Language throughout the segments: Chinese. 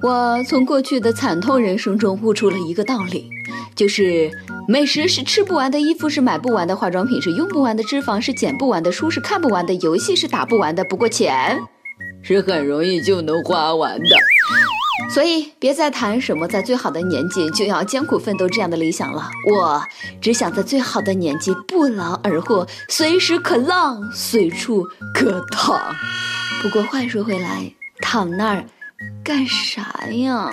我从过去的惨痛人生中悟出了一个道理，就是美食是吃不完的，衣服是买不完的，化妆品是用不完的，脂肪是减不完的，书是看不完的，游戏是打不完的。不过钱是很容易就能花完的。所以别再谈什么在最好的年纪就要艰苦奋斗这样的理想了。我只想在最好的年纪不劳而获，随时可浪，随处可躺。不过话说回来，躺那儿。干啥呀？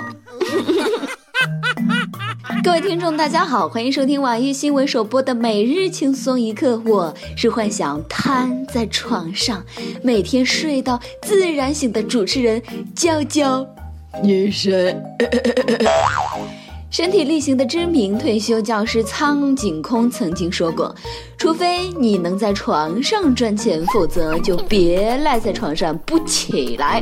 各位听众，大家好，欢迎收听网易新闻首播的每日轻松一刻。我是幻想瘫在床上，每天睡到自然醒的主持人娇娇女神。身体力行的知名退休教师苍井空曾经说过：“除非你能在床上赚钱，否则就别赖在床上不起来。”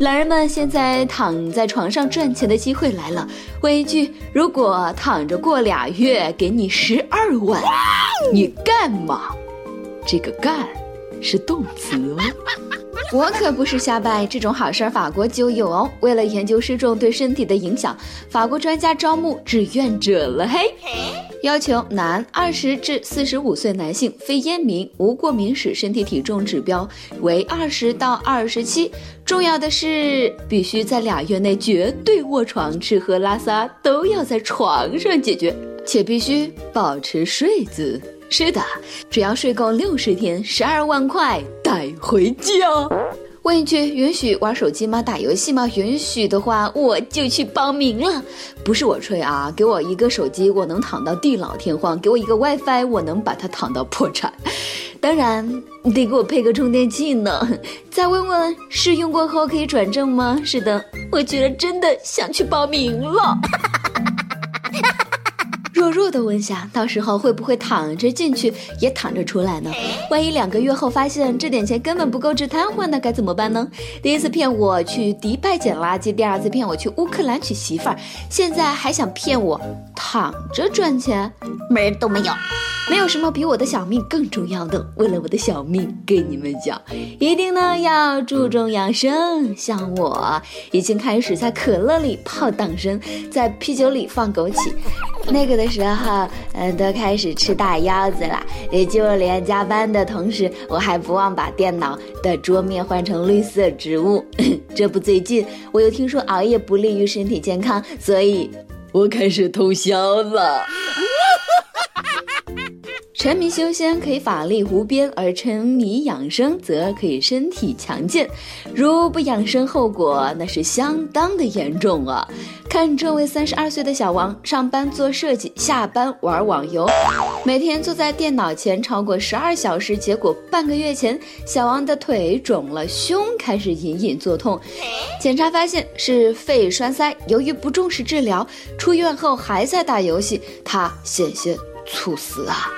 懒人们，现在躺在床上赚钱的机会来了。问一句：如果躺着过俩月，给你十二万，你干吗？这个“干”是动词哦。我可不是瞎掰，这种好事儿法国就有哦。为了研究失重对身体的影响，法国专家招募志愿者了嘿。要求男二十至四十五岁男性，非烟民，无过敏史，身体体重指标为二十到二十七。重要的是，必须在俩月内绝对卧床，吃喝拉撒都要在床上解决，且必须保持睡姿。是的，只要睡够六十天，十二万块带回家。问一句，允许玩手机吗？打游戏吗？允许的话，我就去报名了。不是我吹啊，给我一个手机，我能躺到地老天荒；给我一个 WiFi，我能把它躺到破产。当然，你得给我配个充电器呢。再问问，试用过后可以转正吗？是的，我觉得真的想去报名了。弱弱的问下，到时候会不会躺着进去也躺着出来呢？万一两个月后发现这点钱根本不够治瘫痪，那该怎么办呢？第一次骗我去迪拜捡垃圾，第二次骗我去乌克兰娶媳妇儿，现在还想骗我躺着赚钱，门都没有。没有什么比我的小命更重要的。为了我的小命，跟你们讲，一定呢要注重养生。像我已经开始在可乐里泡党参，在啤酒里放枸杞。那个的时候，嗯，都开始吃大腰子了。也就连加班的同时，我还不忘把电脑的桌面换成绿色植物。这不，最近我又听说熬夜不利于身体健康，所以我开始通宵了。沉迷修仙可以法力无边，而沉迷养生则可以身体强健。如不养生，后果那是相当的严重啊！看这位三十二岁的小王，上班做设计，下班玩网游，每天坐在电脑前超过十二小时。结果半个月前，小王的腿肿了，胸开始隐隐作痛，检查发现是肺栓塞。由于不重视治疗，出院后还在打游戏，他险些猝死啊！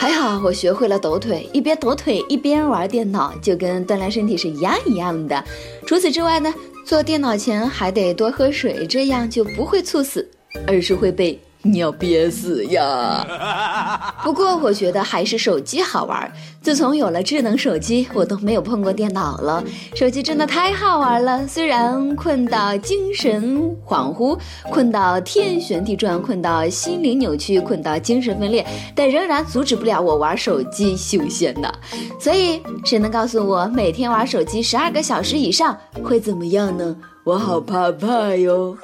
还好我学会了抖腿，一边抖腿一边玩电脑，就跟锻炼身体是一样一样的。除此之外呢，坐电脑前还得多喝水，这样就不会猝死，而是会被。你要憋死呀！不过我觉得还是手机好玩。自从有了智能手机，我都没有碰过电脑了。手机真的太好玩了，虽然困到精神恍惚，困到天旋地转，困到心灵扭曲，困到精神分裂，但仍然阻止不了我玩手机修仙呢。所以，谁能告诉我每天玩手机十二个小时以上会怎么样呢？我好怕怕哟。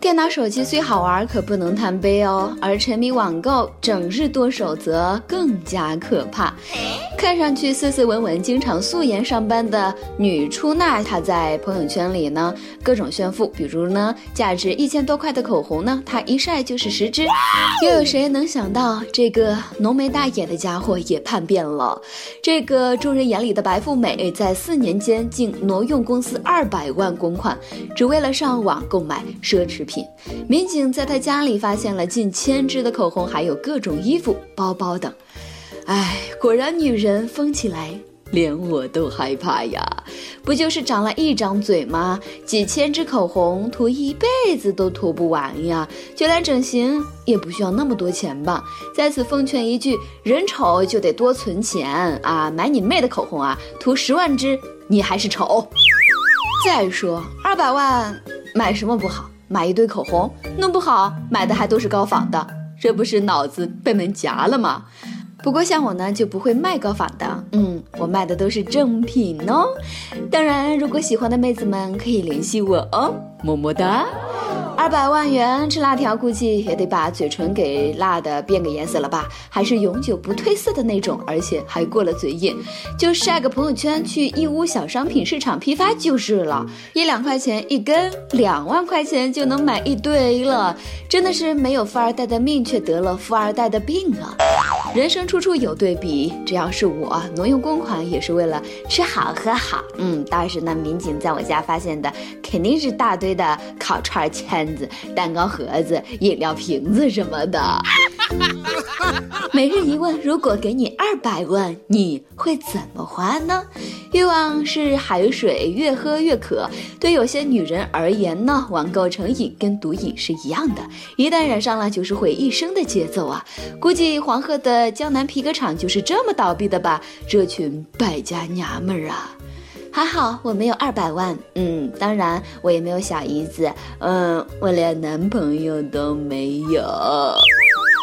电脑、手机虽好玩，可不能贪杯哦。而沉迷网购、整日剁手则更加可怕。看上去斯斯文文、经常素颜上班的女出纳，她在朋友圈里呢各种炫富，比如呢价值一千多块的口红呢，她一晒就是十支。又有谁能想到，这个浓眉大眼的家伙也叛变了？这个众人眼里的白富美，在四年间竟挪用公司二百万公款，只为了上网购买奢侈品。民警在他家里发现了近千支的口红，还有各种衣服、包包等。哎，果然女人疯起来，连我都害怕呀！不就是长了一张嘴吗？几千支口红涂一辈子都涂不完呀！就连整形也不需要那么多钱吧？在此奉劝一句：人丑就得多存钱啊！买你妹的口红啊！涂十万支你还是丑。再说二百万。买什么不好？买一堆口红弄不好，买的还都是高仿的，这不是脑子被门夹了吗？不过像我呢，就不会卖高仿的，嗯，我卖的都是正品哦。当然，如果喜欢的妹子们可以联系我哦，么么哒。百万元吃辣条，估计也得把嘴唇给辣的变个颜色了吧？还是永久不褪色的那种，而且还过了嘴瘾，就晒个朋友圈去义乌小商品市场批发就是了。一两块钱一根，两万块钱就能买一堆了，真的是没有富二代的命，却得了富二代的病啊！人生处处有对比，只要是我挪用公款，也是为了吃好喝好。嗯，当时那民警在我家发现的，肯定是大堆的烤串签。蛋糕盒子、饮料瓶子什么的。每日一问：如果给你二百万，你会怎么花呢？欲望是海水，越喝越渴。对有些女人而言呢，网购成瘾跟毒瘾是一样的，一旦染上了，就是毁一生的节奏啊！估计黄鹤的江南皮革厂就是这么倒闭的吧？这群败家娘们儿啊！还好我没有二百万，嗯，当然我也没有小姨子，嗯，我连男朋友都没有，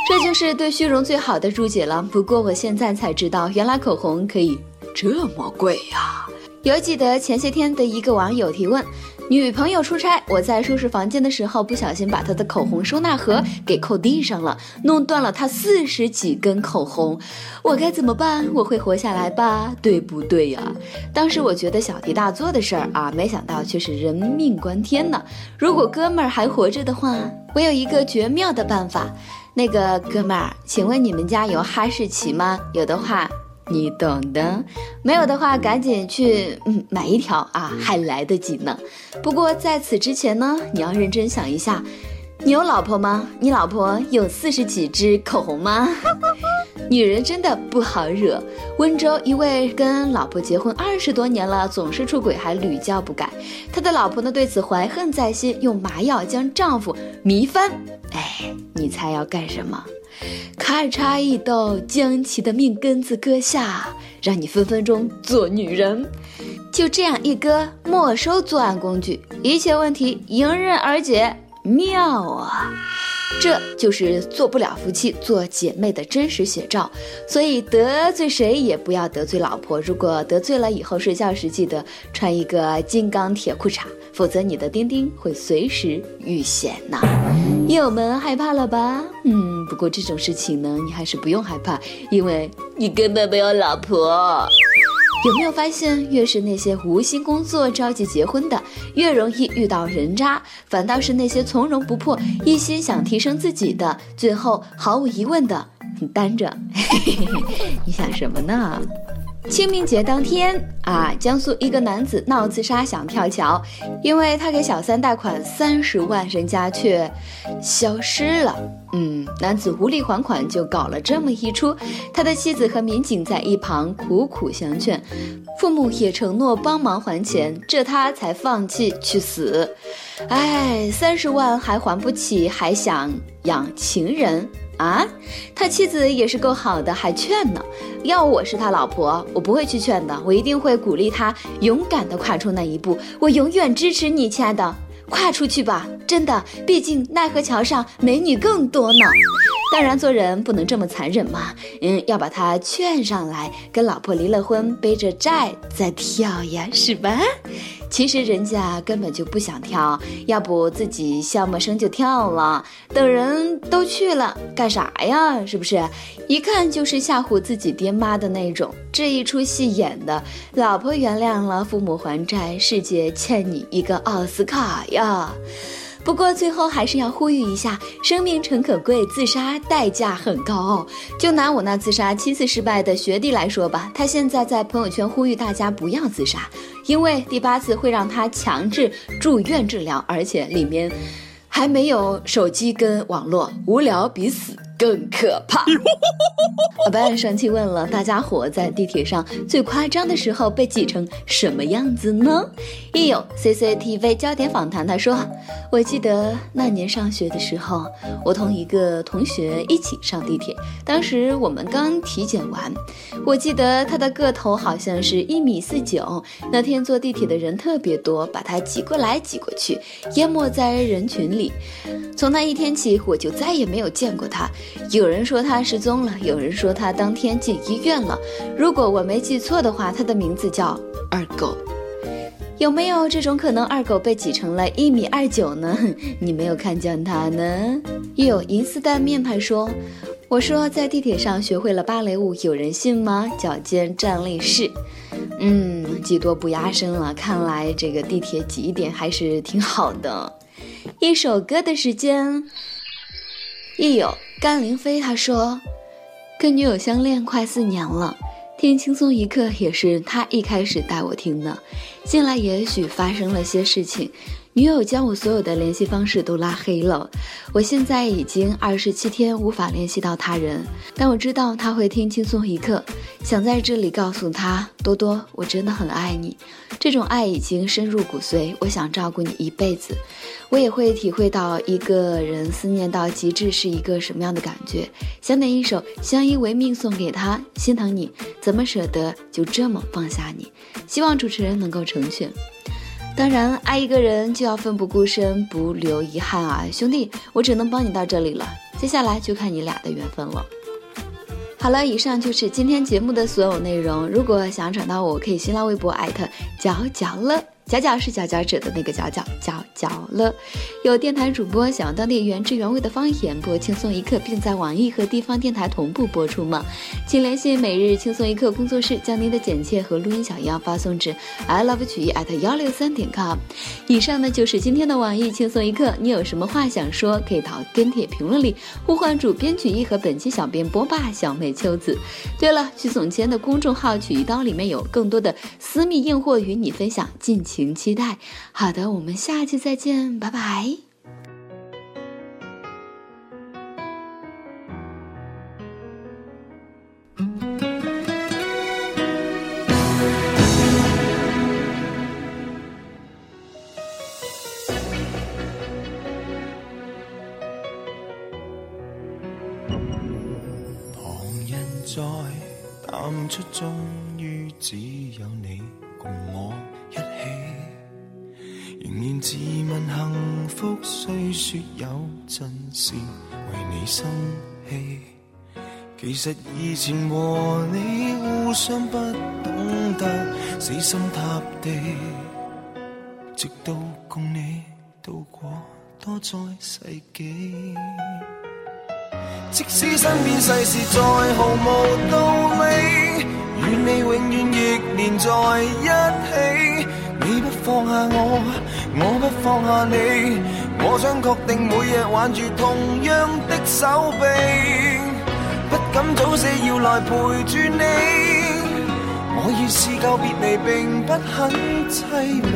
这就是对虚荣最好的注解了。不过我现在才知道，原来口红可以这么贵呀！犹记得前些天的一个网友提问。女朋友出差，我在收拾房间的时候，不小心把她的口红收纳盒给扣地上了，弄断了她四十几根口红，我该怎么办？我会活下来吧？对不对呀？当时我觉得小题大做的事儿啊，没想到却是人命关天呢。如果哥们儿还活着的话，我有一个绝妙的办法。那个哥们儿，请问你们家有哈士奇吗？有的话。你懂的，没有的话赶紧去嗯买一条啊，还来得及呢。不过在此之前呢，你要认真想一下，你有老婆吗？你老婆有四十几支口红吗？女人真的不好惹。温州一位跟老婆结婚二十多年了，总是出轨还屡教不改，他的老婆呢对此怀恨在心，用麻药将丈夫迷翻。哎，你猜要干什么？咔嚓一刀，将其的命根子割下，让你分分钟做女人。就这样一割，没收作案工具，一切问题迎刃而解，妙啊！这就是做不了夫妻做姐妹的真实写照。所以得罪谁也不要得罪老婆，如果得罪了，以后睡觉时记得穿一个金刚铁裤衩，否则你的丁丁会随时遇险呐。友们害怕了吧？嗯，不过这种事情呢，你还是不用害怕，因为你根本没有老婆。有没有发现，越是那些无心工作、着急结婚的，越容易遇到人渣；反倒是那些从容不迫、一心想提升自己的，最后毫无疑问的你单着。你想什么呢？清明节当天啊，江苏一个男子闹自杀想跳桥，因为他给小三贷款三十万，人家却消失了。嗯，男子无力还款，就搞了这么一出。他的妻子和民警在一旁苦苦相劝，父母也承诺帮忙还钱，这他才放弃去死。哎，三十万还还不起，还想养情人。啊，他妻子也是够好的，还劝呢。要我是他老婆，我不会去劝的，我一定会鼓励他勇敢的跨出那一步。我永远支持你，亲爱的，跨出去吧，真的，毕竟奈何桥上美女更多呢。当然，做人不能这么残忍嘛，嗯，要把他劝上来，跟老婆离了婚，背着债再跳呀，是吧？其实人家根本就不想跳，要不自己笑么声就跳了。等人都去了，干啥呀？是不是？一看就是吓唬自己爹妈的那种。这一出戏演的，老婆原谅了，父母还债，世界欠你一个奥斯卡呀！不过最后还是要呼吁一下，生命诚可贵，自杀代价很高哦。就拿我那自杀七次失败的学弟来说吧，他现在在朋友圈呼吁大家不要自杀，因为第八次会让他强制住院治疗，而且里面还没有手机跟网络，无聊比死更可怕。老板生气问了大家伙，在地铁上最夸张的时候被挤成什么样子呢？一有 CCTV 焦点访谈，他说：“我记得那年上学的时候，我同一个同学一起上地铁，当时我们刚体检完，我记得他的个头好像是一米四九。那天坐地铁的人特别多，把他挤过来挤过去，淹没在人群里。从那一天起，我就再也没有见过他。有人说他失踪了，有人说他当天进医院了。如果我没记错的话，他的名字叫二狗。”有没有这种可能？二狗被挤成了一米二九呢？你没有看见他呢？有银丝蛋面派说：“我说在地铁上学会了芭蕾舞，有人信吗？”脚尖站立式，嗯，技多不压身了。看来这个地铁挤一点还是挺好的。一首歌的时间，亦有甘凌飞他说：“跟女友相恋快四年了。”听轻松一刻也是他一开始带我听的，近来也许发生了些事情。女友将我所有的联系方式都拉黑了，我现在已经二十七天无法联系到他人，但我知道他会听轻松一刻，想在这里告诉他，多多，我真的很爱你，这种爱已经深入骨髓，我想照顾你一辈子，我也会体会到一个人思念到极致是一个什么样的感觉，想点一首相依为命送给他，心疼你，怎么舍得就这么放下你？希望主持人能够成全。当然，爱一个人就要奋不顾身，不留遗憾啊，兄弟，我只能帮你到这里了，接下来就看你俩的缘分了。好了，以上就是今天节目的所有内容。如果想要找到我，可以新浪微博艾特角角乐。角角是佼佼者的那个角角，角角了。有电台主播想要当地原汁原味的方言播轻松一刻，并在网易和地方电台同步播出吗？请联系每日轻松一刻工作室，将您的简介和录音小样发送至 i love 曲艺 at 幺六三点 com。以上呢就是今天的网易轻松一刻，你有什么话想说，可以到跟帖评论里呼唤主编曲艺和本期小编波霸小妹秋子。对了，徐总监的公众号曲一刀里面有更多的私密硬货与你分享，敬请。请期待。好的，我们下期再见，拜拜。旁人在淡出，终于只有你共我一起。仍然自问幸福，虽说有阵时为你生气。其实以前和你互相不懂得死心塌地，直到共你度过多载世纪。即使身边世事再毫无道理，与你永远亦连在一起。你不放下我，我不放下你，我想确定每日挽住同样的手臂，不敢早死要来陪住你。我已试够别离，并不很凄美，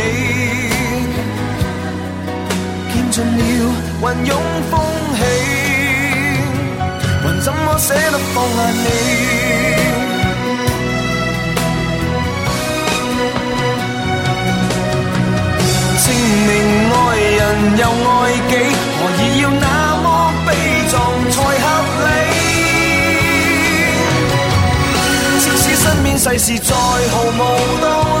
尽了云涌风起，还怎么舍得放下你？证明爱人又爱己，何以要那么悲壮才合理？即使身边世事再毫无道理，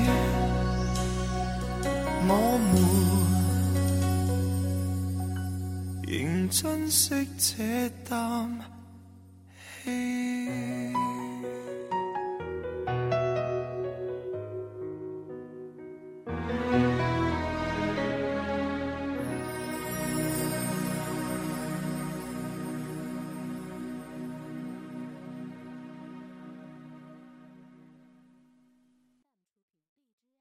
仍珍惜这啖气。